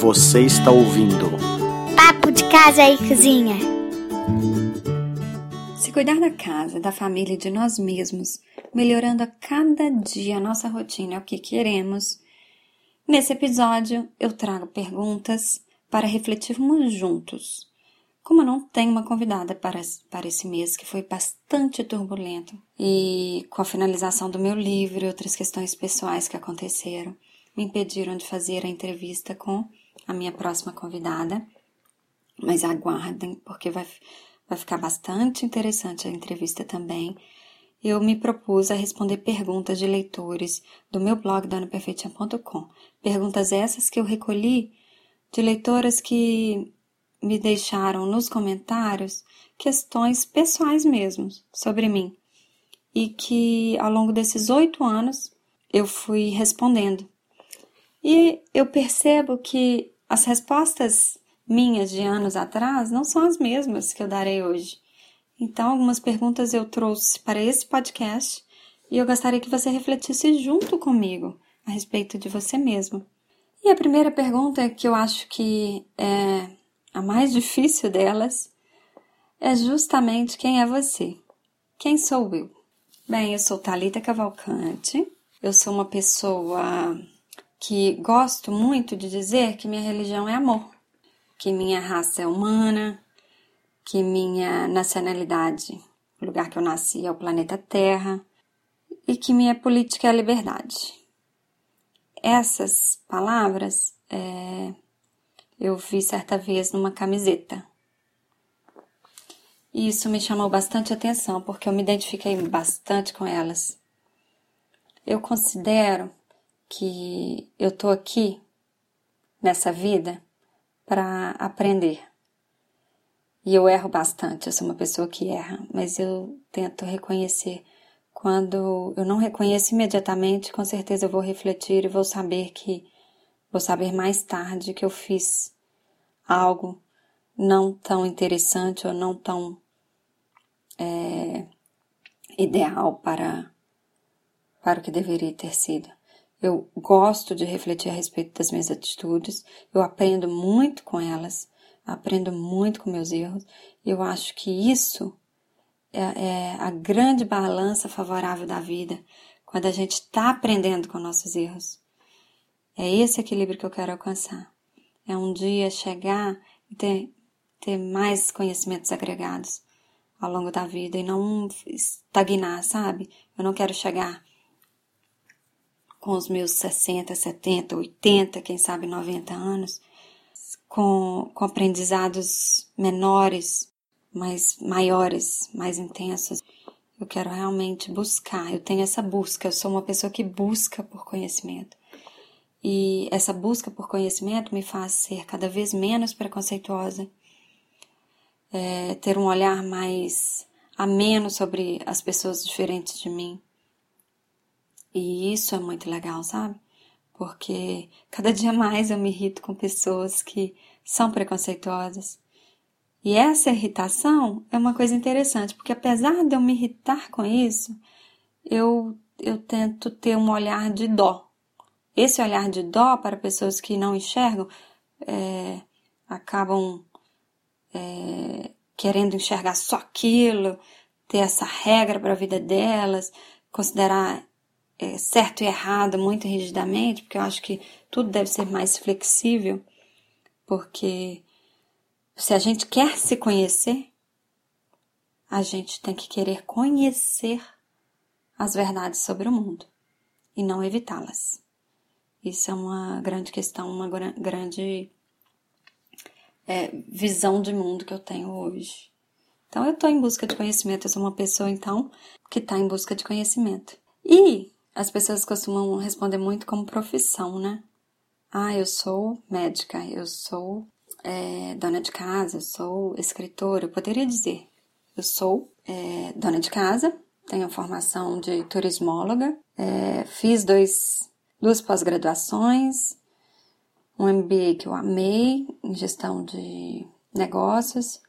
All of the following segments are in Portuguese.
Você está ouvindo Papo de Casa e Cozinha. Se cuidar da casa, da família e de nós mesmos, melhorando a cada dia a nossa rotina, é o que queremos. Nesse episódio, eu trago perguntas para refletirmos juntos. Como eu não tenho uma convidada para, para esse mês, que foi bastante turbulento, e com a finalização do meu livro e outras questões pessoais que aconteceram, me impediram de fazer a entrevista com a minha próxima convidada. Mas aguardem, porque vai, vai ficar bastante interessante a entrevista também. Eu me propus a responder perguntas de leitores do meu blog danaperfeitinha.com. Perguntas essas que eu recolhi de leitoras que me deixaram nos comentários questões pessoais mesmo sobre mim e que ao longo desses oito anos eu fui respondendo. E eu percebo que as respostas minhas de anos atrás não são as mesmas que eu darei hoje. Então, algumas perguntas eu trouxe para esse podcast e eu gostaria que você refletisse junto comigo a respeito de você mesmo. E a primeira pergunta que eu acho que é a mais difícil delas é justamente quem é você. Quem sou eu? Bem, eu sou Talita Cavalcante. Eu sou uma pessoa que gosto muito de dizer que minha religião é amor, que minha raça é humana, que minha nacionalidade, o lugar que eu nasci é o planeta Terra e que minha política é a liberdade. Essas palavras é, eu vi certa vez numa camiseta. E isso me chamou bastante atenção porque eu me identifiquei bastante com elas. Eu considero que eu tô aqui nessa vida para aprender. E eu erro bastante, eu sou uma pessoa que erra, mas eu tento reconhecer. Quando eu não reconheço imediatamente, com certeza eu vou refletir e vou saber que Vou saber mais tarde que eu fiz algo não tão interessante ou não tão é, ideal para, para o que deveria ter sido. Eu gosto de refletir a respeito das minhas atitudes, eu aprendo muito com elas, aprendo muito com meus erros. Eu acho que isso é, é a grande balança favorável da vida, quando a gente está aprendendo com nossos erros. É esse equilíbrio que eu quero alcançar. É um dia chegar e ter, ter mais conhecimentos agregados ao longo da vida e não estagnar, sabe? Eu não quero chegar com os meus 60, 70, 80, quem sabe 90 anos, com, com aprendizados menores, mas maiores, mais intensos. Eu quero realmente buscar, eu tenho essa busca, eu sou uma pessoa que busca por conhecimento. E essa busca por conhecimento me faz ser cada vez menos preconceituosa, é, ter um olhar mais ameno sobre as pessoas diferentes de mim. E isso é muito legal, sabe? Porque cada dia mais eu me irrito com pessoas que são preconceituosas. E essa irritação é uma coisa interessante, porque apesar de eu me irritar com isso, eu, eu tento ter um olhar de dó esse olhar de dó para pessoas que não enxergam é, acabam é, querendo enxergar só aquilo, ter essa regra para a vida delas, considerar é, certo e errado muito rigidamente, porque eu acho que tudo deve ser mais flexível, porque se a gente quer se conhecer, a gente tem que querer conhecer as verdades sobre o mundo e não evitá-las. Isso é uma grande questão, uma grande é, visão de mundo que eu tenho hoje. Então, eu estou em busca de conhecimento, eu sou uma pessoa, então, que está em busca de conhecimento. E as pessoas costumam responder muito como profissão, né? Ah, eu sou médica, eu sou é, dona de casa, eu sou escritora. Eu poderia dizer, eu sou é, dona de casa, tenho formação de turismóloga, é, fiz dois duas pós-graduações, um MBA que eu amei em gestão de negócios.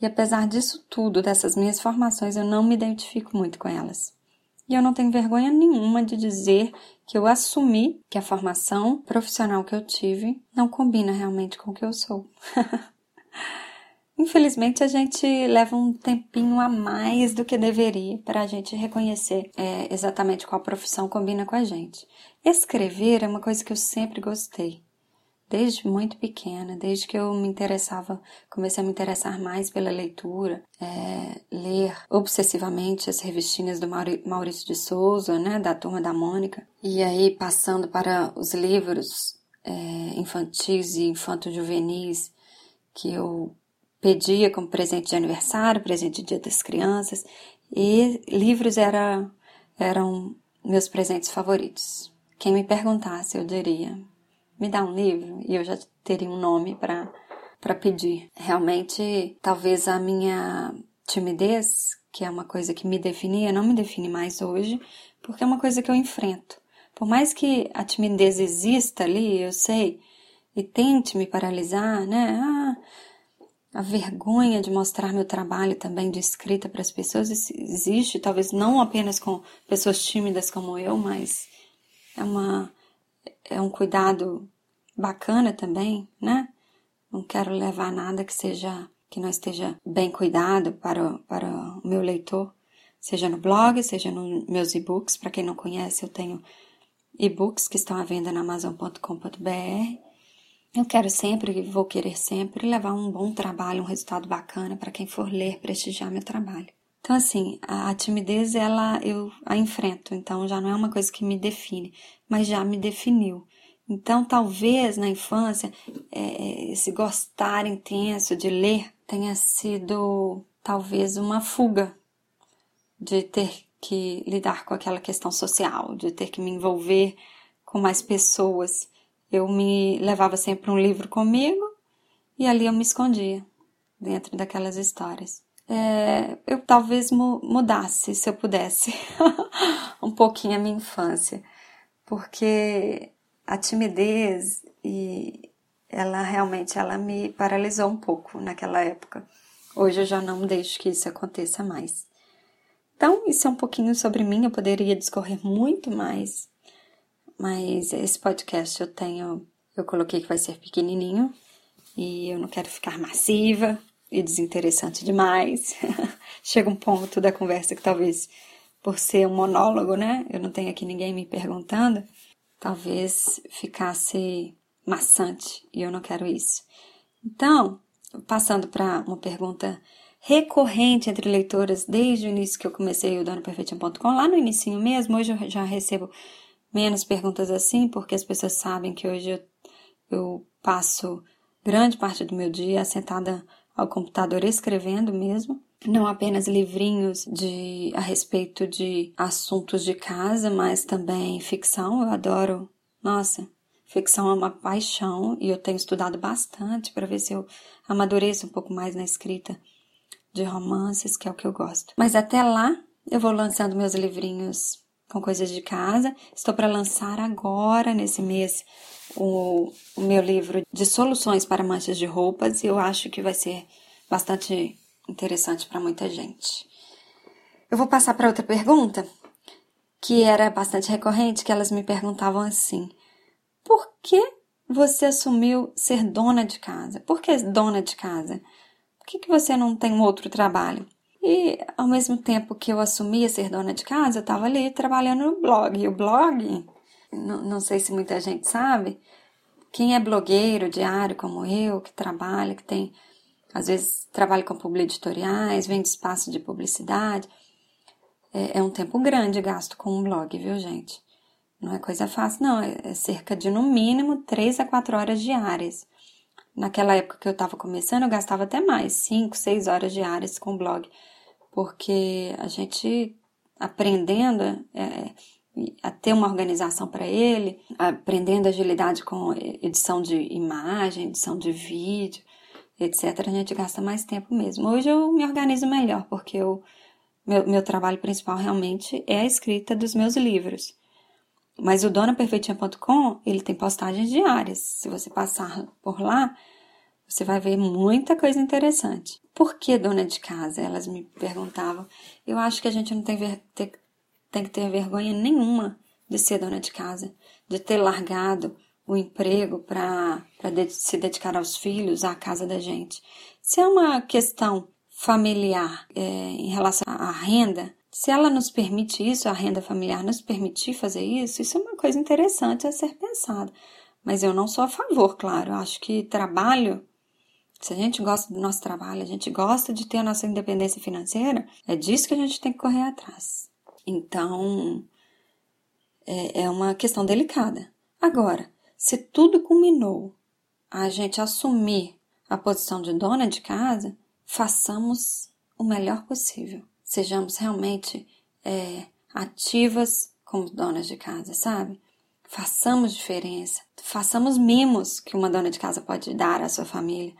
E apesar disso tudo, dessas minhas formações, eu não me identifico muito com elas. E eu não tenho vergonha nenhuma de dizer que eu assumi que a formação profissional que eu tive não combina realmente com o que eu sou. Infelizmente, a gente leva um tempinho a mais do que deveria para a gente reconhecer é, exatamente qual profissão combina com a gente. Escrever é uma coisa que eu sempre gostei desde muito pequena, desde que eu me interessava, comecei a me interessar mais pela leitura, é, ler obsessivamente as revistinhas do Maurício de Souza, né, da Turma da Mônica, e aí passando para os livros é, infantis e infanto-juvenis que eu pedia como presente de aniversário, presente de Dia das Crianças, e livros era, eram meus presentes favoritos. Quem me perguntasse, eu diria me dá um livro e eu já teria um nome para pedir. Realmente, talvez a minha timidez, que é uma coisa que me definia, não me define mais hoje, porque é uma coisa que eu enfrento. Por mais que a timidez exista ali, eu sei, e tente me paralisar, né? Ah, a vergonha de mostrar meu trabalho também de escrita para as pessoas existe, talvez não apenas com pessoas tímidas como eu, mas é uma é um cuidado bacana também, né? Não quero levar nada que seja que não esteja bem cuidado para, para o meu leitor, seja no blog, seja nos meus e-books. Para quem não conhece, eu tenho e-books que estão à venda na amazon.com.br. Eu quero sempre, vou querer sempre levar um bom trabalho, um resultado bacana para quem for ler, prestigiar meu trabalho. Então, assim, a, a timidez, ela, eu a enfrento, então já não é uma coisa que me define, mas já me definiu. Então, talvez na infância, é, esse gostar intenso de ler tenha sido talvez uma fuga de ter que lidar com aquela questão social, de ter que me envolver com mais pessoas. Eu me levava sempre um livro comigo e ali eu me escondia dentro daquelas histórias. É, eu talvez mudasse, se eu pudesse, um pouquinho a minha infância, porque a timidez e ela realmente ela me paralisou um pouco naquela época. Hoje eu já não deixo que isso aconteça mais. Então, isso é um pouquinho sobre mim, eu poderia discorrer muito mais, mas esse podcast eu tenho, eu coloquei que vai ser pequenininho e eu não quero ficar massiva e desinteressante demais. Chega um ponto da conversa que talvez por ser um monólogo, né? Eu não tenho aqui ninguém me perguntando talvez ficasse maçante e eu não quero isso. Então, passando para uma pergunta recorrente entre leitoras desde o início que eu comecei o donoperfeitinha.com, lá no início mesmo, hoje eu já recebo menos perguntas assim, porque as pessoas sabem que hoje eu, eu passo grande parte do meu dia sentada ao computador escrevendo mesmo não apenas livrinhos de a respeito de assuntos de casa, mas também ficção. Eu adoro. Nossa, ficção é uma paixão e eu tenho estudado bastante para ver se eu amadureço um pouco mais na escrita de romances, que é o que eu gosto. Mas até lá, eu vou lançando meus livrinhos com coisas de casa. Estou para lançar agora, nesse mês, o, o meu livro de soluções para manchas de roupas e eu acho que vai ser bastante interessante para muita gente. Eu vou passar para outra pergunta, que era bastante recorrente, que elas me perguntavam assim: por que você assumiu ser dona de casa? Por que dona de casa? Por que, que você não tem um outro trabalho? E ao mesmo tempo que eu assumia ser dona de casa, eu estava ali trabalhando no blog. E o blog, não, não sei se muita gente sabe, quem é blogueiro diário como eu, que trabalha, que tem às vezes trabalho com publi editoriais, vende espaço de publicidade. É, é, um tempo grande gasto com um blog, viu, gente? Não é coisa fácil, não. É, é cerca de, no mínimo, 3 a 4 horas diárias. Naquela época que eu estava começando, eu gastava até mais, 5, 6 horas diárias com o blog. Porque a gente aprendendo é, a ter uma organização para ele, aprendendo agilidade com edição de imagem, edição de vídeo, etc., a gente gasta mais tempo mesmo. Hoje eu me organizo melhor, porque eu, meu, meu trabalho principal realmente é a escrita dos meus livros. Mas o donaperfeitinha.com, ele tem postagens diárias. Se você passar por lá, você vai ver muita coisa interessante. Por que dona de casa? Elas me perguntavam. Eu acho que a gente não tem, ter, tem que ter vergonha nenhuma de ser dona de casa, de ter largado o emprego para se dedicar aos filhos, à casa da gente. Se é uma questão familiar é, em relação à renda, se ela nos permite isso, a renda familiar nos permitir fazer isso, isso é uma coisa interessante a ser pensada. Mas eu não sou a favor, claro. Eu acho que trabalho, se a gente gosta do nosso trabalho, a gente gosta de ter a nossa independência financeira, é disso que a gente tem que correr atrás. Então, é, é uma questão delicada. Agora, se tudo culminou a gente assumir a posição de dona de casa, façamos o melhor possível sejamos realmente é, ativas como donas de casa, sabe? Façamos diferença, façamos mimos que uma dona de casa pode dar à sua família.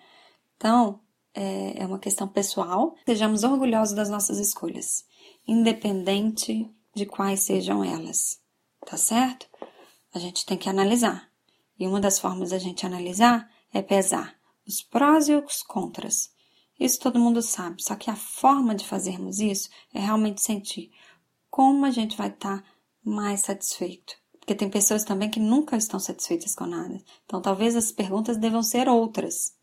Então, é, é uma questão pessoal. Sejamos orgulhosos das nossas escolhas, independente de quais sejam elas, tá certo? A gente tem que analisar. E uma das formas da gente analisar é pesar os prós e os contras isso todo mundo sabe, só que a forma de fazermos isso é realmente sentir como a gente vai estar tá mais satisfeito. Porque tem pessoas também que nunca estão satisfeitas com nada. Então talvez as perguntas devam ser outras.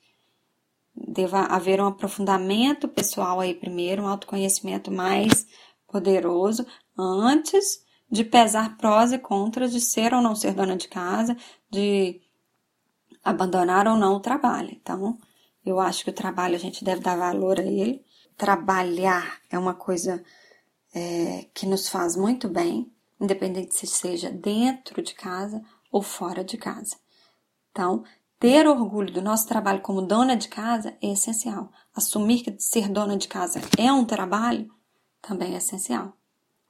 Deva haver um aprofundamento pessoal aí primeiro, um autoconhecimento mais poderoso antes de pesar prós e contras de ser ou não ser dona de casa, de abandonar ou não o trabalho. Então, eu acho que o trabalho a gente deve dar valor a ele. Trabalhar é uma coisa é, que nos faz muito bem, independente se seja dentro de casa ou fora de casa. Então, ter orgulho do nosso trabalho como dona de casa é essencial. Assumir que ser dona de casa é um trabalho também é essencial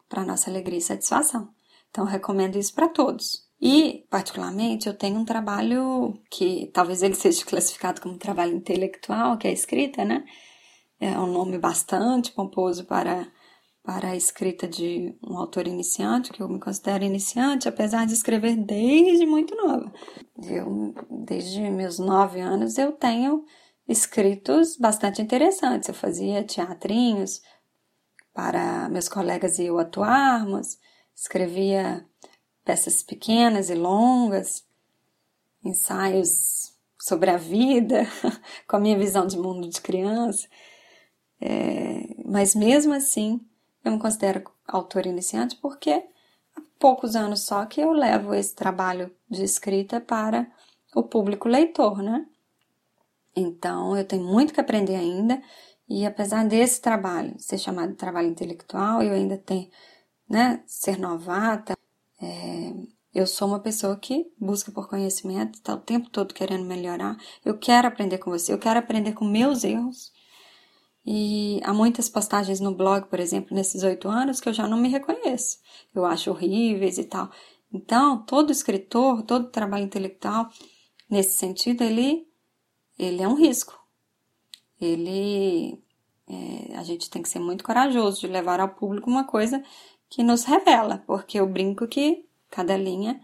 para nossa alegria e satisfação. Então, recomendo isso para todos. E, particularmente, eu tenho um trabalho que talvez ele seja classificado como trabalho intelectual, que é a escrita, né? É um nome bastante pomposo para, para a escrita de um autor iniciante, que eu me considero iniciante, apesar de escrever desde muito nova. Eu, desde meus nove anos, eu tenho escritos bastante interessantes. Eu fazia teatrinhos para meus colegas e eu atuarmos, escrevia peças pequenas e longas, ensaios sobre a vida, com a minha visão de mundo de criança. É, mas mesmo assim, eu me considero autor iniciante porque há poucos anos só que eu levo esse trabalho de escrita para o público leitor, né? Então, eu tenho muito que aprender ainda, e apesar desse trabalho ser chamado de trabalho intelectual, eu ainda tenho, né, ser novata, é, eu sou uma pessoa que busca por conhecimento, está o tempo todo querendo melhorar. Eu quero aprender com você, eu quero aprender com meus erros. E há muitas postagens no blog, por exemplo, nesses oito anos, que eu já não me reconheço. Eu acho horríveis e tal. Então, todo escritor, todo trabalho intelectual, nesse sentido, ele, ele é um risco. Ele. É, a gente tem que ser muito corajoso de levar ao público uma coisa que nos revela, porque eu brinco que cada linha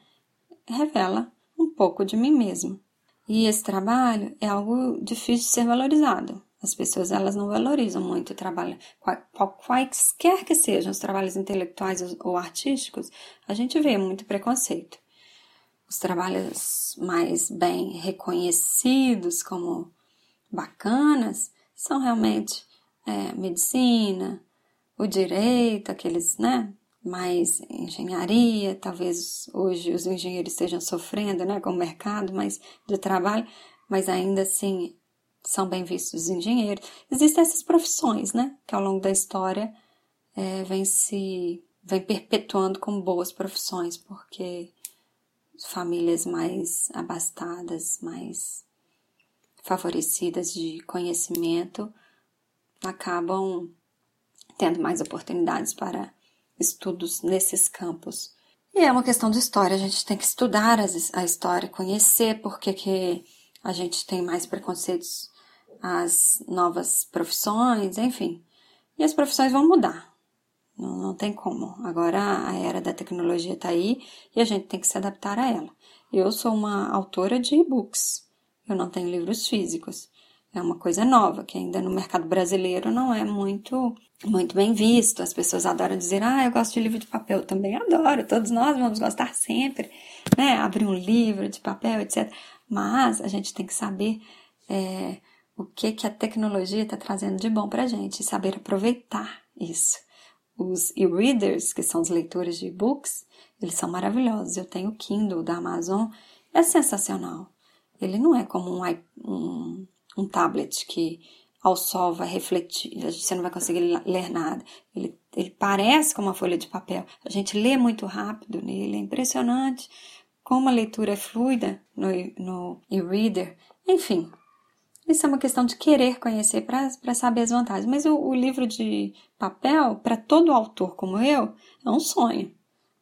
revela um pouco de mim mesmo. E esse trabalho é algo difícil de ser valorizado. As pessoas elas não valorizam muito o trabalho, quaisquer que sejam os trabalhos intelectuais ou artísticos, a gente vê muito preconceito. Os trabalhos mais bem reconhecidos como bacanas são realmente é, medicina, o direito, aqueles, né, mais engenharia, talvez hoje os engenheiros estejam sofrendo, né, com o mercado mais de trabalho, mas ainda assim são bem vistos os engenheiros. Existem essas profissões, né, que ao longo da história é, vem se vem perpetuando como boas profissões, porque famílias mais abastadas, mais favorecidas de conhecimento acabam tendo mais oportunidades para estudos nesses campos. E é uma questão de história, a gente tem que estudar a história, conhecer por que, que a gente tem mais preconceitos às novas profissões, enfim. E as profissões vão mudar, não, não tem como. Agora a era da tecnologia está aí e a gente tem que se adaptar a ela. Eu sou uma autora de e-books, eu não tenho livros físicos. É uma coisa nova, que ainda no mercado brasileiro não é muito muito bem visto. As pessoas adoram dizer, ah, eu gosto de livro de papel. Eu também adoro, todos nós vamos gostar sempre, né? Abrir um livro de papel, etc. Mas a gente tem que saber é, o que, que a tecnologia está trazendo de bom para a gente, e saber aproveitar isso. Os e-readers, que são os leitores de e-books, eles são maravilhosos. Eu tenho o Kindle da Amazon, é sensacional. Ele não é como um, um, um tablet que ao sol vai refletir, você não vai conseguir ler nada. Ele, ele parece como uma folha de papel. A gente lê muito rápido nele, é impressionante como a leitura é fluida no, no e-reader. Enfim, isso é uma questão de querer conhecer para saber as vantagens. Mas o, o livro de papel, para todo autor como eu, é um sonho.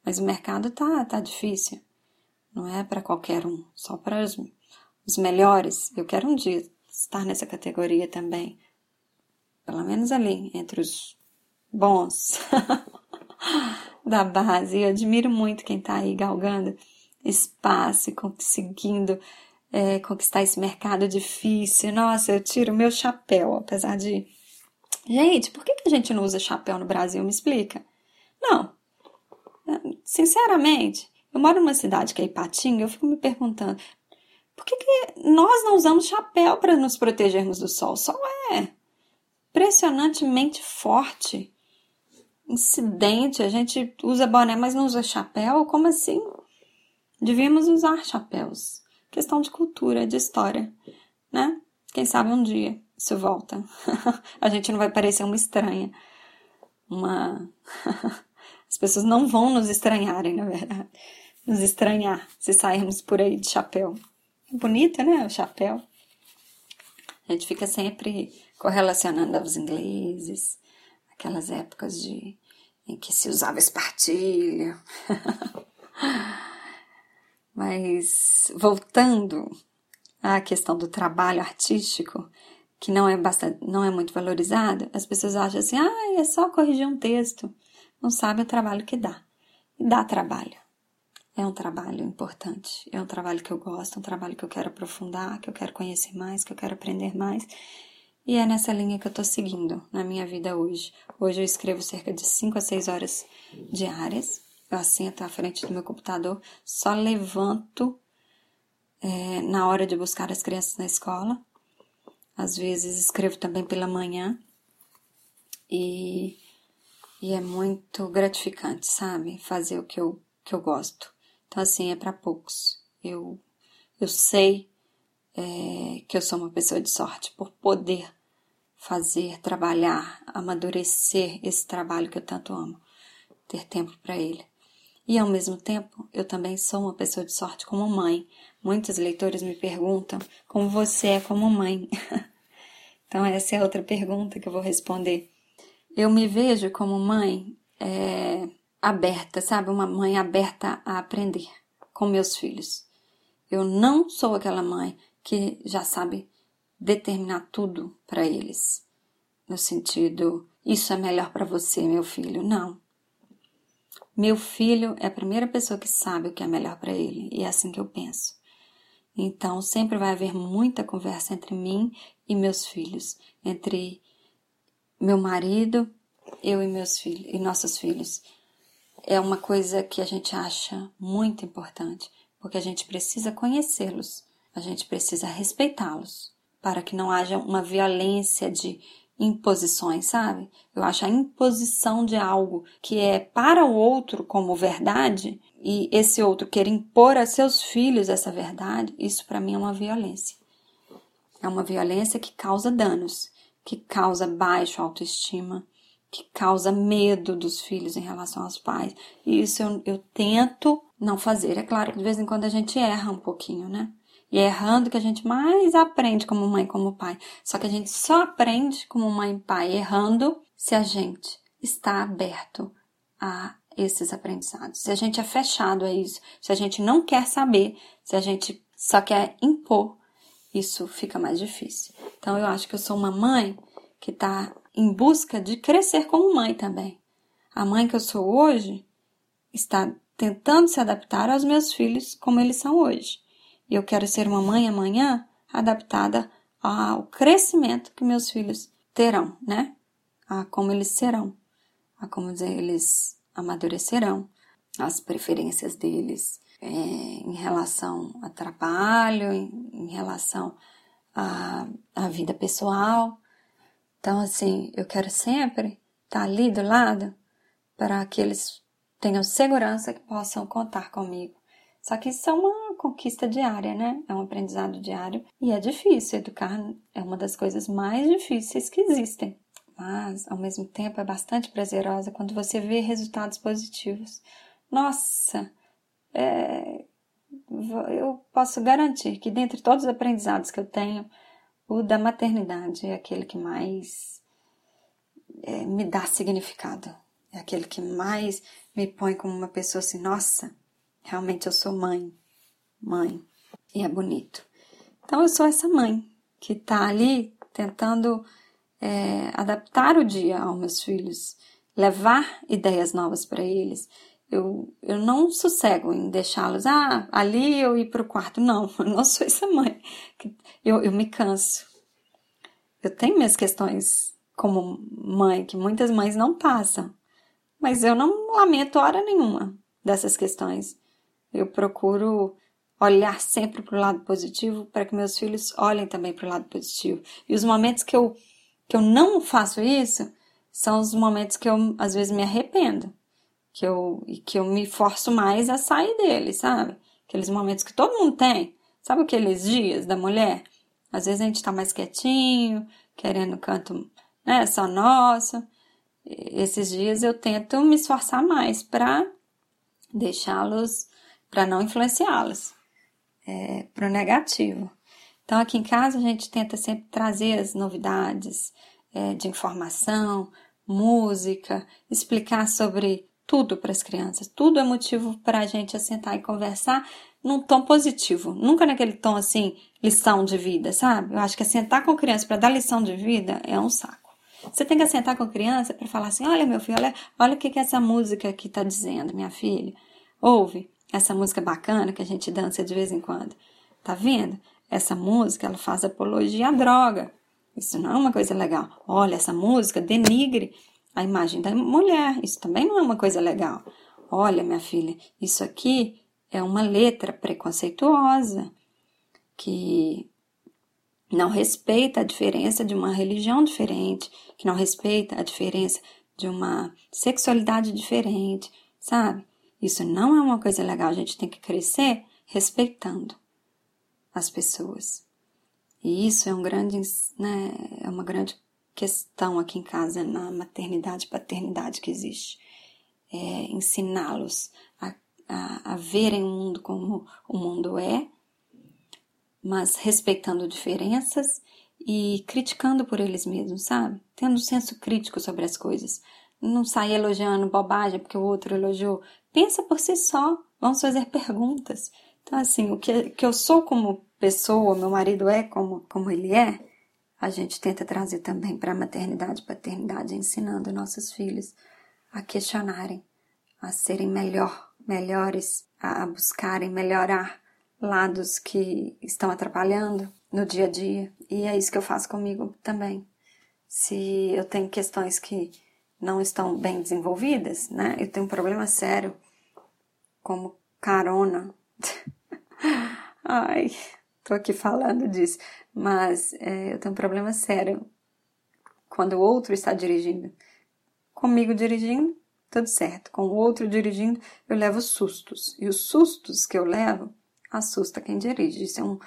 Mas o mercado tá, tá difícil. Não é para qualquer um, só para os, os melhores. Eu quero um dia estar nessa categoria também. Pelo menos ali, entre os bons da base. Eu admiro muito quem está aí galgando espaço e conseguindo é, conquistar esse mercado difícil. Nossa, eu tiro meu chapéu, apesar de. Gente, por que, que a gente não usa chapéu no Brasil? Me explica. Não. Sinceramente, eu moro numa cidade que é Ipatinga, eu fico me perguntando por que, que nós não usamos chapéu para nos protegermos do sol? O sol é impressionantemente forte. Incidente, a gente usa boné, mas não usa chapéu? Como assim? Devíamos usar chapéus questão de cultura, de história, né? Quem sabe um dia isso volta. a gente não vai parecer uma estranha. Uma. As pessoas não vão nos estranharem, na verdade. Nos estranhar se sairmos por aí de chapéu. Bonito, né? O chapéu. A gente fica sempre correlacionando aos ingleses, aquelas épocas de em que se usava espartilho. Mas voltando à questão do trabalho artístico, que não é, bastante, não é muito valorizado, as pessoas acham assim: ah, é só corrigir um texto. Não sabe o trabalho que dá. E dá trabalho. É um trabalho importante, é um trabalho que eu gosto, é um trabalho que eu quero aprofundar, que eu quero conhecer mais, que eu quero aprender mais. E é nessa linha que eu estou seguindo na minha vida hoje. Hoje eu escrevo cerca de 5 a 6 horas diárias. Eu assento à frente do meu computador, só levanto é, na hora de buscar as crianças na escola. Às vezes escrevo também pela manhã. E, e é muito gratificante, sabe? Fazer o que eu, que eu gosto. Então, assim, é para poucos. Eu, eu sei é, que eu sou uma pessoa de sorte por poder fazer, trabalhar, amadurecer esse trabalho que eu tanto amo, ter tempo para ele. E ao mesmo tempo, eu também sou uma pessoa de sorte como mãe. Muitos leitores me perguntam como você é como mãe. então, essa é outra pergunta que eu vou responder. Eu me vejo como mãe é, aberta, sabe? Uma mãe aberta a aprender com meus filhos. Eu não sou aquela mãe que já sabe determinar tudo para eles. No sentido, isso é melhor para você, meu filho. Não. Meu filho é a primeira pessoa que sabe o que é melhor para ele, e é assim que eu penso. Então, sempre vai haver muita conversa entre mim e meus filhos, entre meu marido, eu e meus filhos e nossos filhos. É uma coisa que a gente acha muito importante, porque a gente precisa conhecê-los, a gente precisa respeitá-los, para que não haja uma violência de imposições, sabe? Eu acho a imposição de algo que é para o outro como verdade e esse outro querer impor a seus filhos essa verdade, isso para mim é uma violência. É uma violência que causa danos, que causa baixa autoestima, que causa medo dos filhos em relação aos pais. E isso eu, eu tento não fazer. É claro que de vez em quando a gente erra um pouquinho, né? E é errando que a gente mais aprende como mãe, como pai. Só que a gente só aprende como mãe e pai errando se a gente está aberto a esses aprendizados. Se a gente é fechado a isso, se a gente não quer saber, se a gente só quer impor, isso fica mais difícil. Então eu acho que eu sou uma mãe que está em busca de crescer como mãe também. A mãe que eu sou hoje está tentando se adaptar aos meus filhos como eles são hoje. E eu quero ser uma mãe amanhã adaptada ao crescimento que meus filhos terão, né? A como eles serão, a como eles amadurecerão, as preferências deles é, em relação a trabalho, em, em relação à, à vida pessoal. Então, assim, eu quero sempre estar ali do lado para que eles tenham segurança que possam contar comigo. Só que isso é uma conquista diária, né? É um aprendizado diário e é difícil. Educar é uma das coisas mais difíceis que existem. Mas, ao mesmo tempo, é bastante prazerosa quando você vê resultados positivos. Nossa, é... eu posso garantir que, dentre todos os aprendizados que eu tenho, o da maternidade é aquele que mais é, me dá significado. É aquele que mais me põe como uma pessoa assim, nossa, realmente eu sou mãe. Mãe. E é bonito. Então eu sou essa mãe que está ali tentando é, adaptar o dia aos meus filhos, levar ideias novas para eles. Eu, eu não sossego em deixá-los, ah, ali eu ir para o quarto. Não, eu não sou essa mãe. Eu, eu me canso. Eu tenho minhas questões como mãe, que muitas mães não passam. Mas eu não lamento hora nenhuma dessas questões. Eu procuro olhar sempre para o lado positivo para que meus filhos olhem também para o lado positivo. E os momentos que eu, que eu não faço isso são os momentos que eu às vezes me arrependo, que eu, que eu me forço mais a sair deles, sabe? Aqueles momentos que todo mundo tem. Sabe aqueles dias da mulher? Às vezes a gente está mais quietinho, querendo canto né, só nosso esses dias eu tento me esforçar mais para deixá-los, para não influenciá-los é, para o negativo. Então, aqui em casa, a gente tenta sempre trazer as novidades é, de informação, música, explicar sobre tudo para as crianças. Tudo é motivo para a gente sentar e conversar num tom positivo, nunca naquele tom assim, lição de vida, sabe? Eu acho que sentar com criança para dar lição de vida é um saco. Você tem que sentar com a criança para falar assim: olha, meu filho, olha, olha o que, que essa música aqui está dizendo, minha filha. Ouve essa música bacana que a gente dança de vez em quando. Tá vendo? Essa música ela faz apologia à droga. Isso não é uma coisa legal. Olha, essa música denigre a imagem da mulher. Isso também não é uma coisa legal. Olha, minha filha, isso aqui é uma letra preconceituosa que não respeita a diferença de uma religião diferente, que não respeita a diferença de uma sexualidade diferente, sabe? Isso não é uma coisa legal. A gente tem que crescer respeitando as pessoas. E isso é um grande, né, é uma grande questão aqui em casa na maternidade e paternidade que existe. É ensiná-los a, a, a verem o mundo como o mundo é mas respeitando diferenças e criticando por eles mesmos, sabe? Tendo senso crítico sobre as coisas. Não sair elogiando bobagem porque o outro elogiou. Pensa por si só. Vamos fazer perguntas. Então, assim, o que, que eu sou como pessoa, meu marido é como, como ele é, a gente tenta trazer também para a maternidade e paternidade, ensinando nossos filhos a questionarem, a serem melhor, melhores, a buscarem melhorar lados que estão atrapalhando no dia a dia. E é isso que eu faço comigo também. Se eu tenho questões que não estão bem desenvolvidas, né? Eu tenho um problema sério como carona. Ai, tô aqui falando disso, mas é, eu tenho um problema sério quando o outro está dirigindo. Comigo dirigindo, tudo certo. Com o outro dirigindo, eu levo sustos. E os sustos que eu levo assusta quem dirige. Isso é, um,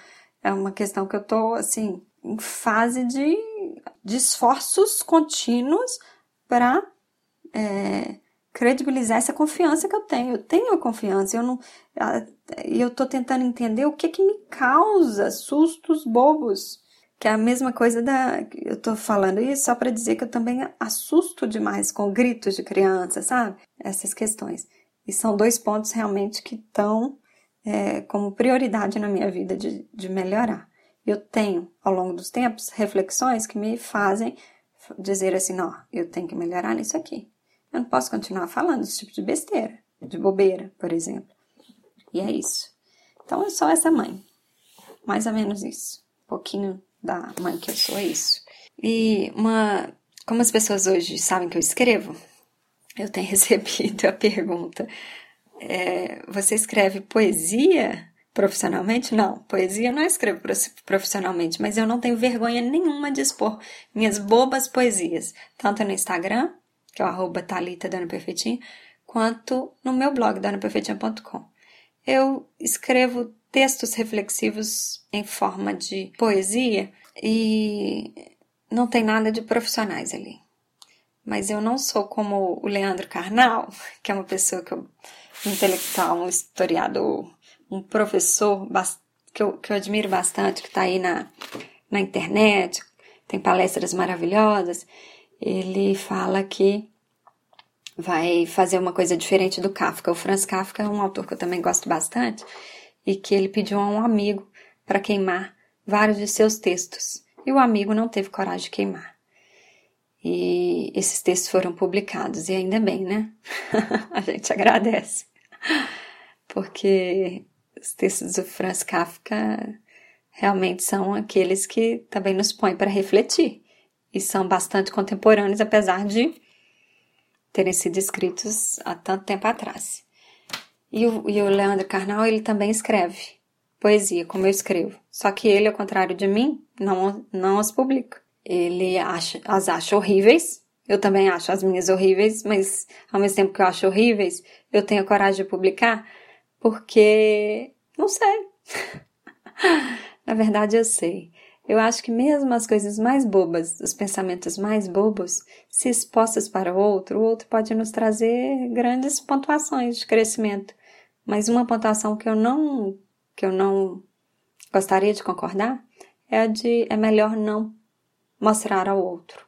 é uma questão que eu tô, assim, em fase de, de esforços contínuos para é, credibilizar essa confiança que eu tenho. Eu tenho a confiança, eu não. Eu tô tentando entender o que que me causa sustos bobos. Que é a mesma coisa da. Eu tô falando isso só para dizer que eu também assusto demais com gritos de criança, sabe? Essas questões. E são dois pontos realmente que estão é, como prioridade na minha vida de, de melhorar. Eu tenho, ao longo dos tempos, reflexões que me fazem dizer assim: não, eu tenho que melhorar nisso aqui. Eu não posso continuar falando esse tipo de besteira, de bobeira, por exemplo. E é isso. Então eu sou essa mãe. Mais ou menos isso. Um pouquinho da mãe que eu sou, é isso. E uma. Como as pessoas hoje sabem que eu escrevo, eu tenho recebido a pergunta: é, você escreve poesia profissionalmente? Não, poesia eu não escrevo profissionalmente, mas eu não tenho vergonha nenhuma de expor minhas bobas poesias, tanto no Instagram, que é o arroba Thalita Dona Perfeitinho, quanto no meu blog, donaperfeitinha.com. Eu escrevo textos reflexivos em forma de poesia e não tem nada de profissionais ali. Mas eu não sou como o Leandro Carnal, que é uma pessoa que eu, um intelectual, um historiador, um professor que eu, que eu admiro bastante, que está aí na, na internet, tem palestras maravilhosas. Ele fala que vai fazer uma coisa diferente do Kafka. O Franz Kafka é um autor que eu também gosto bastante e que ele pediu a um amigo para queimar vários de seus textos. E o amigo não teve coragem de queimar. E esses textos foram publicados, e ainda bem, né? a gente agradece. Porque os textos do Franz Kafka realmente são aqueles que também nos põem para refletir. E são bastante contemporâneos, apesar de terem sido escritos há tanto tempo atrás. E o, e o Leandro Carnal, ele também escreve poesia, como eu escrevo. Só que ele, ao contrário de mim, não, não as publica. Ele acha, as acha horríveis. Eu também acho as minhas horríveis, mas ao mesmo tempo que eu acho horríveis, eu tenho a coragem de publicar porque não sei. Na verdade, eu sei. Eu acho que mesmo as coisas mais bobas, os pensamentos mais bobos, se expostas para o outro, o outro pode nos trazer grandes pontuações de crescimento. Mas uma pontuação que eu não que eu não gostaria de concordar é a de é melhor não mostrar ao outro.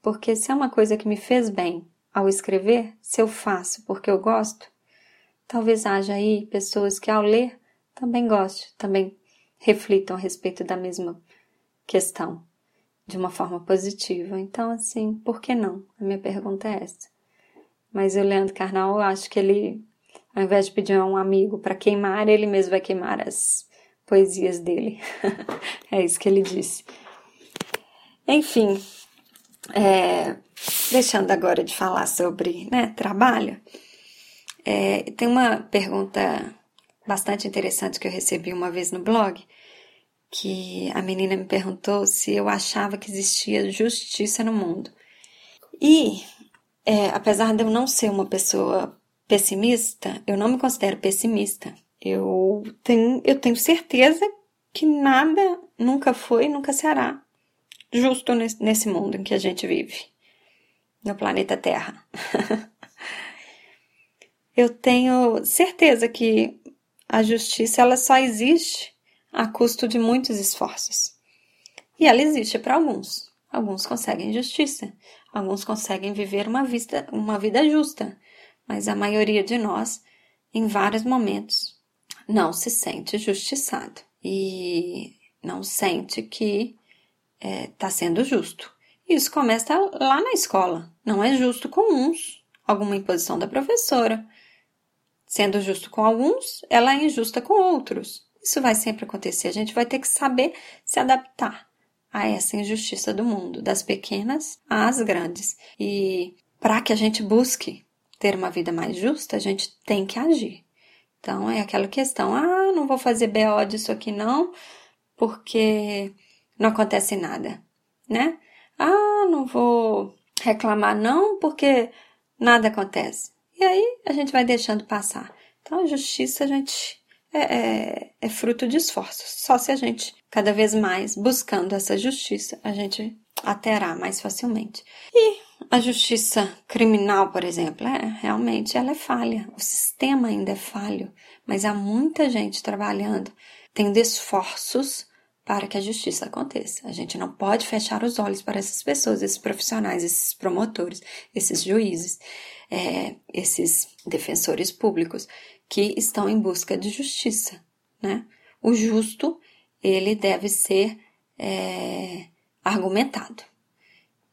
Porque se é uma coisa que me fez bem ao escrever, se eu faço porque eu gosto, talvez haja aí pessoas que ao ler também gostem, também reflitam a respeito da mesma questão de uma forma positiva. Então, assim, por que não? A minha pergunta é essa. Mas o Leandro Carnal, eu acho que ele, ao invés de pedir a um amigo para queimar, ele mesmo vai queimar as poesias dele. é isso que ele disse. Enfim, é, deixando agora de falar sobre né, trabalho, é, tem uma pergunta bastante interessante que eu recebi uma vez no blog que a menina me perguntou se eu achava que existia justiça no mundo. E, é, apesar de eu não ser uma pessoa pessimista, eu não me considero pessimista. Eu tenho, eu tenho certeza que nada nunca foi e nunca será justo nesse, mundo em que a gente vive, no planeta Terra. eu tenho certeza que a justiça ela só existe a custo de muitos esforços. E ela existe para alguns. Alguns conseguem justiça, alguns conseguem viver uma vida, uma vida justa, mas a maioria de nós, em vários momentos, não se sente justiçado e não sente que está é, tá sendo justo. Isso começa lá na escola. Não é justo com uns, alguma imposição da professora. Sendo justo com alguns, ela é injusta com outros. Isso vai sempre acontecer. A gente vai ter que saber se adaptar a essa injustiça do mundo, das pequenas às grandes. E para que a gente busque ter uma vida mais justa, a gente tem que agir. Então é aquela questão: ah, não vou fazer BO disso aqui não, porque não acontece nada, né? Ah, não vou reclamar não, porque nada acontece. E aí a gente vai deixando passar. Então a justiça a gente é, é, é fruto de esforços. Só se a gente, cada vez mais, buscando essa justiça, a gente a terá mais facilmente. E a justiça criminal, por exemplo, é, realmente ela é falha. O sistema ainda é falho, mas há muita gente trabalhando, tendo esforços para que a justiça aconteça. A gente não pode fechar os olhos para essas pessoas, esses profissionais, esses promotores, esses juízes, é, esses defensores públicos que estão em busca de justiça, né? O justo, ele deve ser é, argumentado.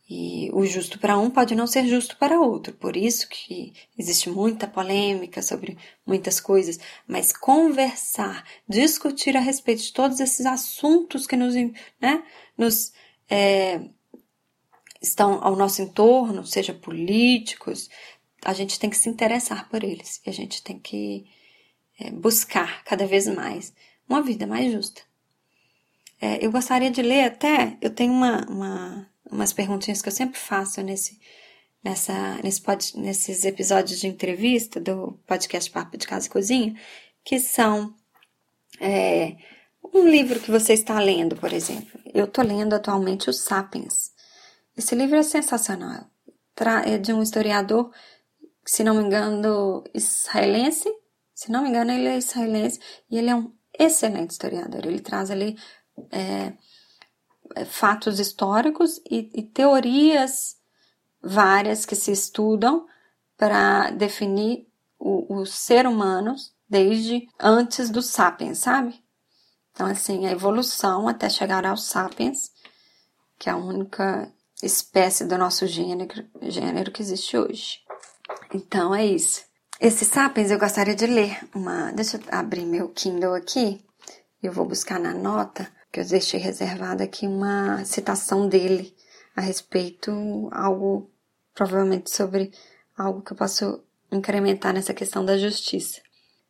E o justo para um pode não ser justo para outro. Por isso que existe muita polêmica sobre muitas coisas. Mas conversar, discutir a respeito de todos esses assuntos que nos, né, nos é, estão ao nosso entorno, seja políticos, a gente tem que se interessar por eles. E a gente tem que é, buscar cada vez mais uma vida mais justa. É, eu gostaria de ler até, eu tenho uma, uma umas perguntinhas que eu sempre faço nesse, nessa, nesse pod, nesses episódios de entrevista do podcast Papo de Casa e Cozinha, que são é, um livro que você está lendo, por exemplo. Eu estou lendo atualmente o Sapiens. Esse livro é sensacional. É de um historiador, se não me engano, israelense. Se não me engano, ele é israelense e ele é um excelente historiador. Ele traz ali é, é, fatos históricos e, e teorias várias que se estudam para definir o, ser humano desde antes dos sapiens, sabe? Então, assim, a evolução até chegar aos sapiens, que é a única espécie do nosso gênero, gênero que existe hoje. Então, é isso. Esse sapiens eu gostaria de ler uma. Deixa eu abrir meu Kindle aqui. Eu vou buscar na nota que eu deixei reservada aqui uma citação dele a respeito algo provavelmente sobre algo que eu posso incrementar nessa questão da justiça,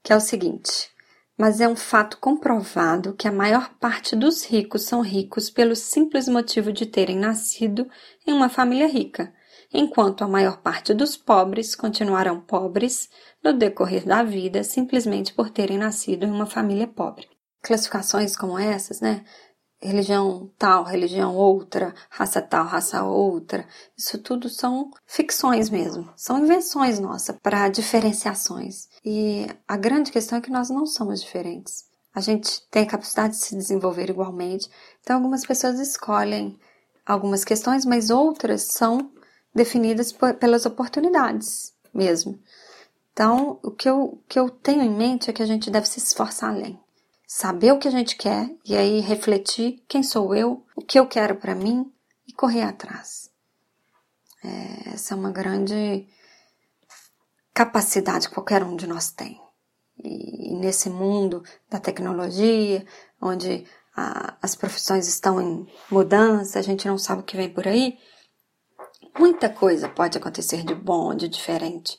que é o seguinte: mas é um fato comprovado que a maior parte dos ricos são ricos pelo simples motivo de terem nascido em uma família rica, enquanto a maior parte dos pobres continuarão pobres no decorrer da vida simplesmente por terem nascido em uma família pobre classificações como essas, né? Religião tal, religião outra, raça tal, raça outra. Isso tudo são ficções mesmo, são invenções nossas para diferenciações. E a grande questão é que nós não somos diferentes. A gente tem a capacidade de se desenvolver igualmente. Então, algumas pessoas escolhem algumas questões, mas outras são definidas pelas oportunidades mesmo. Então, o que eu, que eu tenho em mente é que a gente deve se esforçar além saber o que a gente quer e aí refletir quem sou eu, o que eu quero para mim e correr atrás. É, essa é uma grande capacidade que qualquer um de nós tem. E nesse mundo da tecnologia, onde a, as profissões estão em mudança, a gente não sabe o que vem por aí, muita coisa pode acontecer de bom, de diferente.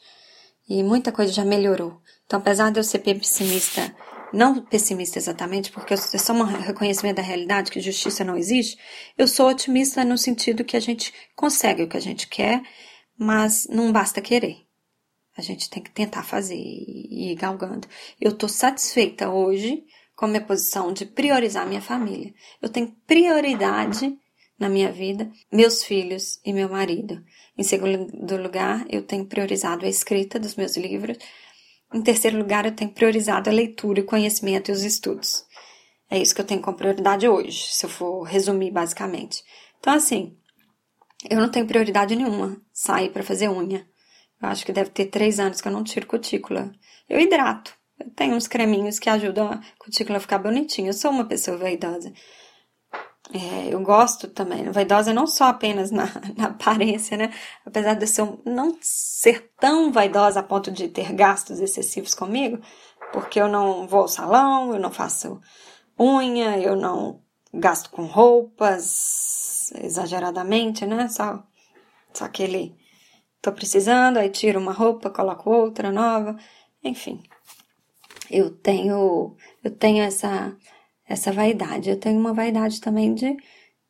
E muita coisa já melhorou. Então, apesar de eu ser pessimista não pessimista exatamente, porque é só um reconhecimento da realidade que justiça não existe. Eu sou otimista no sentido que a gente consegue o que a gente quer, mas não basta querer. A gente tem que tentar fazer e ir galgando. Eu estou satisfeita hoje com a minha posição de priorizar minha família. Eu tenho prioridade na minha vida, meus filhos e meu marido. Em segundo lugar, eu tenho priorizado a escrita dos meus livros, em terceiro lugar, eu tenho priorizado a leitura, o conhecimento e os estudos. É isso que eu tenho como prioridade hoje, se eu for resumir basicamente. Então, assim, eu não tenho prioridade nenhuma sair para fazer unha. Eu acho que deve ter três anos que eu não tiro cutícula. Eu hidrato. Eu tenho uns creminhos que ajudam a cutícula a ficar bonitinha. Eu sou uma pessoa vaidosa. É, eu gosto também, vaidosa não só apenas na, na aparência, né? Apesar de eu não ser tão vaidosa a ponto de ter gastos excessivos comigo, porque eu não vou ao salão, eu não faço unha, eu não gasto com roupas exageradamente, né? Só, só aquele. Tô precisando, aí tiro uma roupa, coloco outra nova, enfim. Eu tenho, eu tenho essa essa vaidade. Eu tenho uma vaidade também de,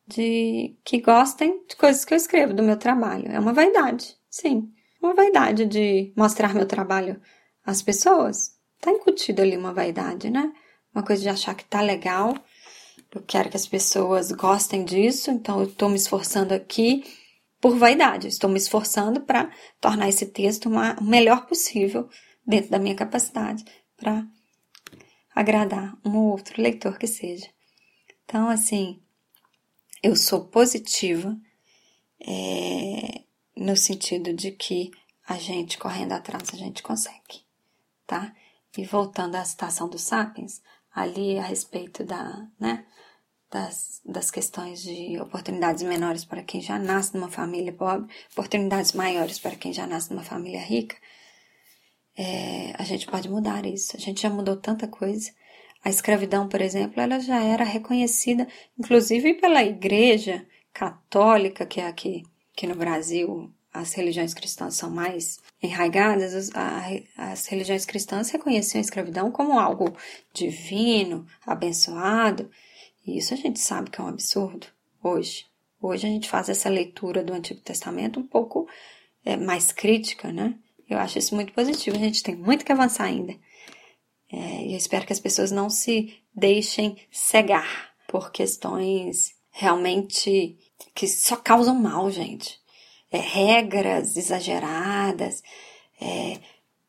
de que gostem de coisas que eu escrevo do meu trabalho. É uma vaidade, sim. Uma vaidade de mostrar meu trabalho às pessoas. Tá incutido ali uma vaidade, né? Uma coisa de achar que tá legal. Eu quero que as pessoas gostem disso, então eu estou me esforçando aqui por vaidade. Estou me esforçando para tornar esse texto o melhor possível dentro da minha capacidade para agradar um ou outro leitor que seja. Então, assim, eu sou positiva é, no sentido de que a gente correndo atrás a gente consegue, tá? E voltando à citação do Sapiens, ali a respeito da, né, das, das questões de oportunidades menores para quem já nasce numa família pobre, oportunidades maiores para quem já nasce numa família rica, é, a gente pode mudar isso. A gente já mudou tanta coisa. A escravidão, por exemplo, ela já era reconhecida, inclusive pela Igreja Católica, que é aqui, aqui no Brasil as religiões cristãs são mais enraigadas, as religiões cristãs reconheciam a escravidão como algo divino, abençoado, e isso a gente sabe que é um absurdo hoje. Hoje a gente faz essa leitura do Antigo Testamento um pouco é, mais crítica, né? Eu acho isso muito positivo. A gente tem muito que avançar ainda. É, eu espero que as pessoas não se deixem cegar por questões realmente que só causam mal, gente é, regras exageradas, é,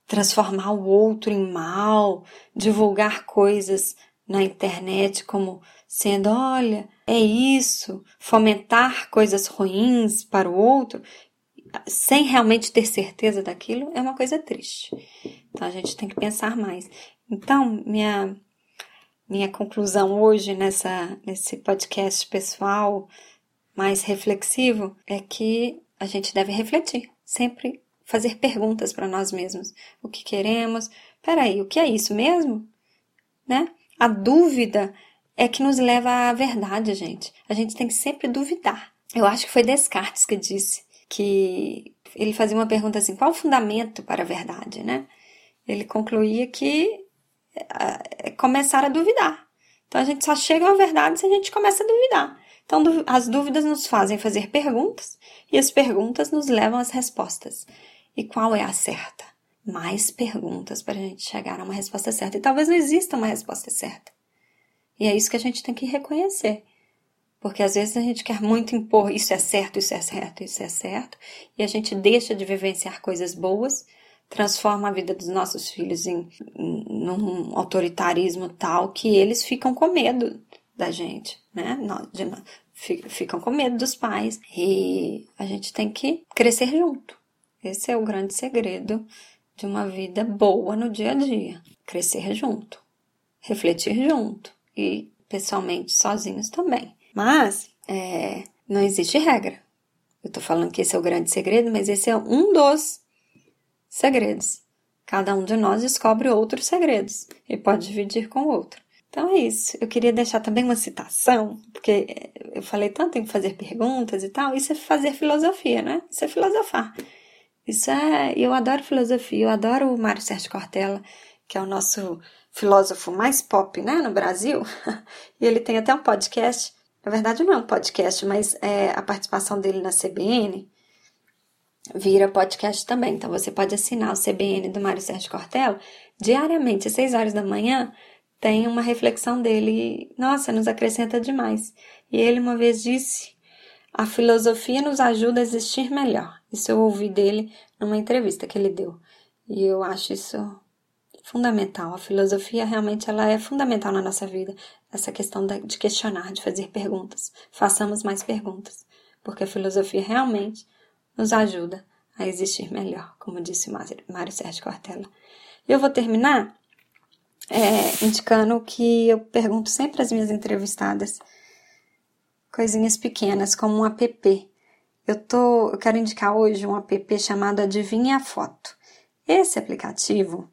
transformar o outro em mal, divulgar coisas na internet como sendo, olha, é isso, fomentar coisas ruins para o outro, sem realmente ter certeza daquilo, é uma coisa triste. Então a gente tem que pensar mais. Então, minha minha conclusão hoje nessa nesse podcast pessoal mais reflexivo é que a gente deve refletir, sempre fazer perguntas para nós mesmos. O que queremos? Peraí, o que é isso mesmo? Né? A dúvida é que nos leva à verdade, gente. A gente tem que sempre duvidar. Eu acho que foi Descartes que disse que ele fazia uma pergunta assim: qual o fundamento para a verdade, né? Ele concluía que é começar a duvidar. Então a gente só chega à verdade se a gente começa a duvidar. Então, as dúvidas nos fazem fazer perguntas e as perguntas nos levam às respostas. E qual é a certa? Mais perguntas para a gente chegar a uma resposta certa. E talvez não exista uma resposta certa. E é isso que a gente tem que reconhecer. Porque às vezes a gente quer muito impor isso é certo, isso é certo, isso é certo, e a gente deixa de vivenciar coisas boas, transforma a vida dos nossos filhos em, em num autoritarismo tal que eles ficam com medo da gente, né? De, ficam com medo dos pais e a gente tem que crescer junto. Esse é o grande segredo de uma vida boa no dia a dia. Crescer junto, refletir junto e pessoalmente sozinhos também. Mas é, não existe regra. Eu tô falando que esse é o grande segredo, mas esse é um dos segredos. Cada um de nós descobre outros segredos e pode dividir com o outro. Então é isso. Eu queria deixar também uma citação, porque eu falei tanto em fazer perguntas e tal. Isso é fazer filosofia, né? Isso é filosofar. Isso é. Eu adoro filosofia, eu adoro o Mário Sérgio Cortella, que é o nosso filósofo mais pop, né, no Brasil. E ele tem até um podcast. Na verdade, não é um podcast, mas é a participação dele na CBN vira podcast também. Então você pode assinar o CBN do Mário Sérgio Cortella diariamente, às 6 horas da manhã tem uma reflexão dele, nossa, nos acrescenta demais. E ele uma vez disse: a filosofia nos ajuda a existir melhor. Isso eu ouvi dele numa entrevista que ele deu. E eu acho isso fundamental. A filosofia realmente ela é fundamental na nossa vida. Essa questão de questionar, de fazer perguntas. Façamos mais perguntas, porque a filosofia realmente nos ajuda a existir melhor, como disse Mário Sérgio Cortella. Eu vou terminar é, indicando que eu pergunto sempre às minhas entrevistadas coisinhas pequenas, como um app. Eu, tô, eu quero indicar hoje um app chamado Adivinha a Foto. Esse aplicativo,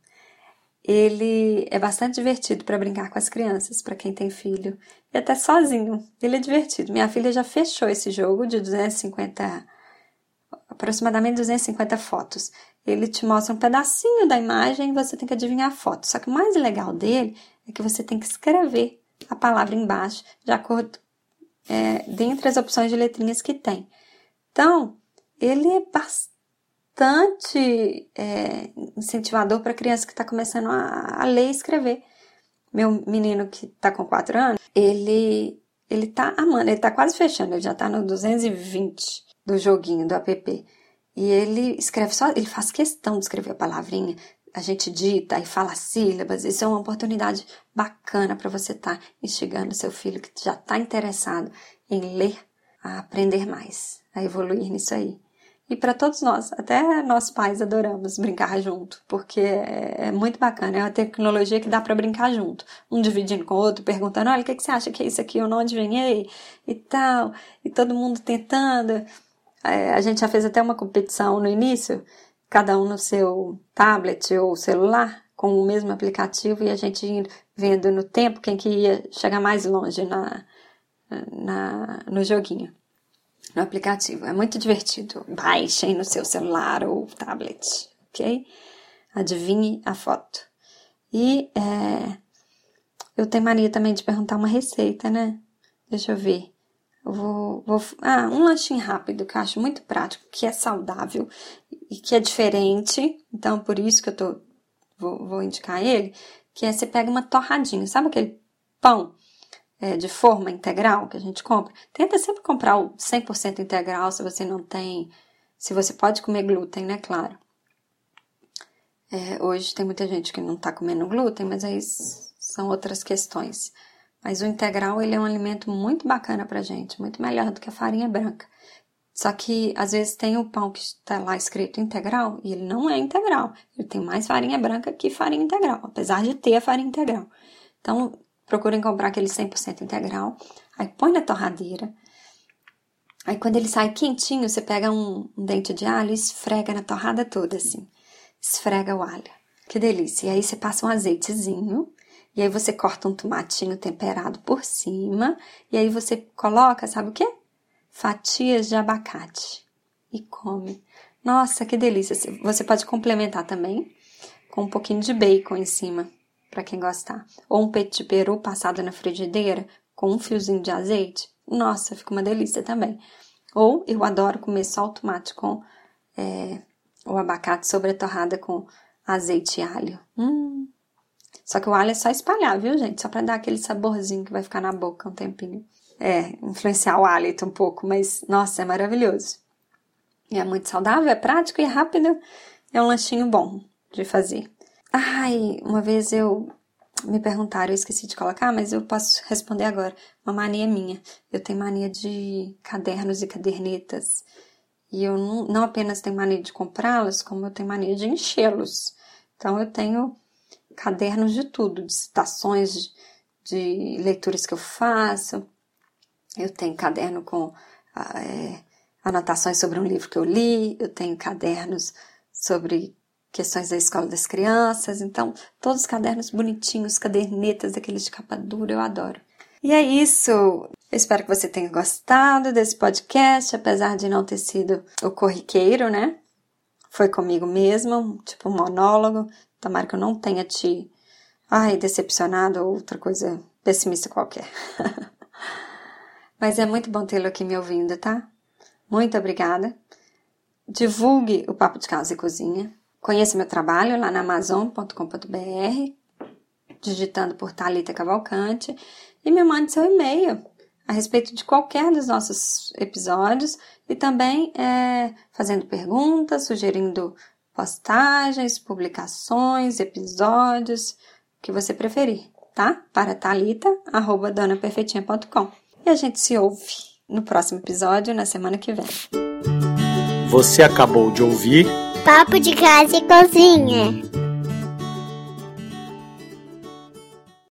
ele é bastante divertido para brincar com as crianças, para quem tem filho, e até sozinho. Ele é divertido. Minha filha já fechou esse jogo de 250 aproximadamente 250 fotos. Ele te mostra um pedacinho da imagem e você tem que adivinhar a foto. Só que o mais legal dele é que você tem que escrever a palavra embaixo de acordo é, dentre as opções de letrinhas que tem. Então, ele é bastante é, incentivador para criança que está começando a, a, ler e escrever. Meu menino que está com 4 anos, ele ele tá amando, ele tá quase fechando, ele já tá no 220 do joguinho, do app. E ele escreve só, ele faz questão de escrever a palavrinha. A gente dita e fala sílabas. Isso é uma oportunidade bacana para você estar tá instigando seu filho que já está interessado em ler, a aprender mais, a evoluir nisso aí. E para todos nós, até nós pais adoramos brincar junto, porque é, é muito bacana, é uma tecnologia que dá para brincar junto, um dividindo com o outro, perguntando, olha, o que, que você acha que é isso aqui, eu não adivinhei, e tal, e todo mundo tentando. É, a gente já fez até uma competição no início, cada um no seu tablet ou celular, com o mesmo aplicativo, e a gente vendo no tempo quem que ia chegar mais longe na, na, no joguinho no aplicativo. É muito divertido. Baixem no seu celular ou tablet, ok? Adivinhe a foto. E é, eu tenho mania também de perguntar uma receita, né? Deixa eu ver. Eu vou, vou, ah, um lanchinho rápido que eu acho muito prático, que é saudável e que é diferente. Então, por isso que eu tô, vou, vou indicar ele. Que é você pega uma torradinha, sabe aquele pão é, de forma integral que a gente compra, tenta sempre comprar o 100% integral se você não tem, se você pode comer glúten, né? Claro. É, hoje tem muita gente que não está comendo glúten, mas aí são outras questões. Mas o integral ele é um alimento muito bacana para gente, muito melhor do que a farinha branca. Só que às vezes tem o pão que está lá escrito integral e ele não é integral. Ele tem mais farinha branca que farinha integral, apesar de ter a farinha integral. Então, procurem comprar aquele 100% integral. Aí põe na torradeira. Aí quando ele sai quentinho, você pega um, um, dente de alho e esfrega na torrada toda assim. Esfrega o alho. Que delícia. E aí você passa um azeitezinho. E aí você corta um tomatinho temperado por cima. E aí você coloca, sabe o quê? Fatias de abacate. E come. Nossa, que delícia. Você pode complementar também com um pouquinho de bacon em cima para quem gostar. Ou um peito de peru passado na frigideira com um fiozinho de azeite. Nossa, fica uma delícia também. Ou eu adoro comer só o tomate com é, o abacate sobre a torrada com azeite e alho. Hum. Só que o alho é só espalhar, viu, gente? Só para dar aquele saborzinho que vai ficar na boca um tempinho. É, influenciar o hálito um pouco, mas nossa, é maravilhoso. É muito saudável, é prático e rápido. É um lanchinho bom de fazer. Ai, uma vez eu me perguntaram, eu esqueci de colocar, mas eu posso responder agora. Uma mania minha. Eu tenho mania de cadernos e cadernetas. E eu não, não apenas tenho mania de comprá-los, como eu tenho mania de enchê-los. Então eu tenho cadernos de tudo, de citações, de, de leituras que eu faço. Eu tenho caderno com ah, é, anotações sobre um livro que eu li. Eu tenho cadernos sobre questões da escola das crianças. Então, todos os cadernos bonitinhos, cadernetas, daqueles de capa dura, eu adoro. E é isso. Eu espero que você tenha gostado desse podcast, apesar de não ter sido o corriqueiro, né? Foi comigo mesmo, tipo um monólogo. Tomara que eu não tenha te, ai, decepcionado ou outra coisa pessimista qualquer. Mas é muito bom tê-lo aqui me ouvindo, tá? Muito obrigada. Divulgue o Papo de Casa e Cozinha. Conheça meu trabalho lá na amazon.com.br, digitando por Thalita Cavalcante, e me mande seu e-mail a respeito de qualquer dos nossos episódios e também é, fazendo perguntas, sugerindo postagens, publicações, episódios, o que você preferir, tá? Para thalita.donaperfeitinha.com. E a gente se ouve no próximo episódio, na semana que vem. Você acabou de ouvir Papo de casa e cozinha.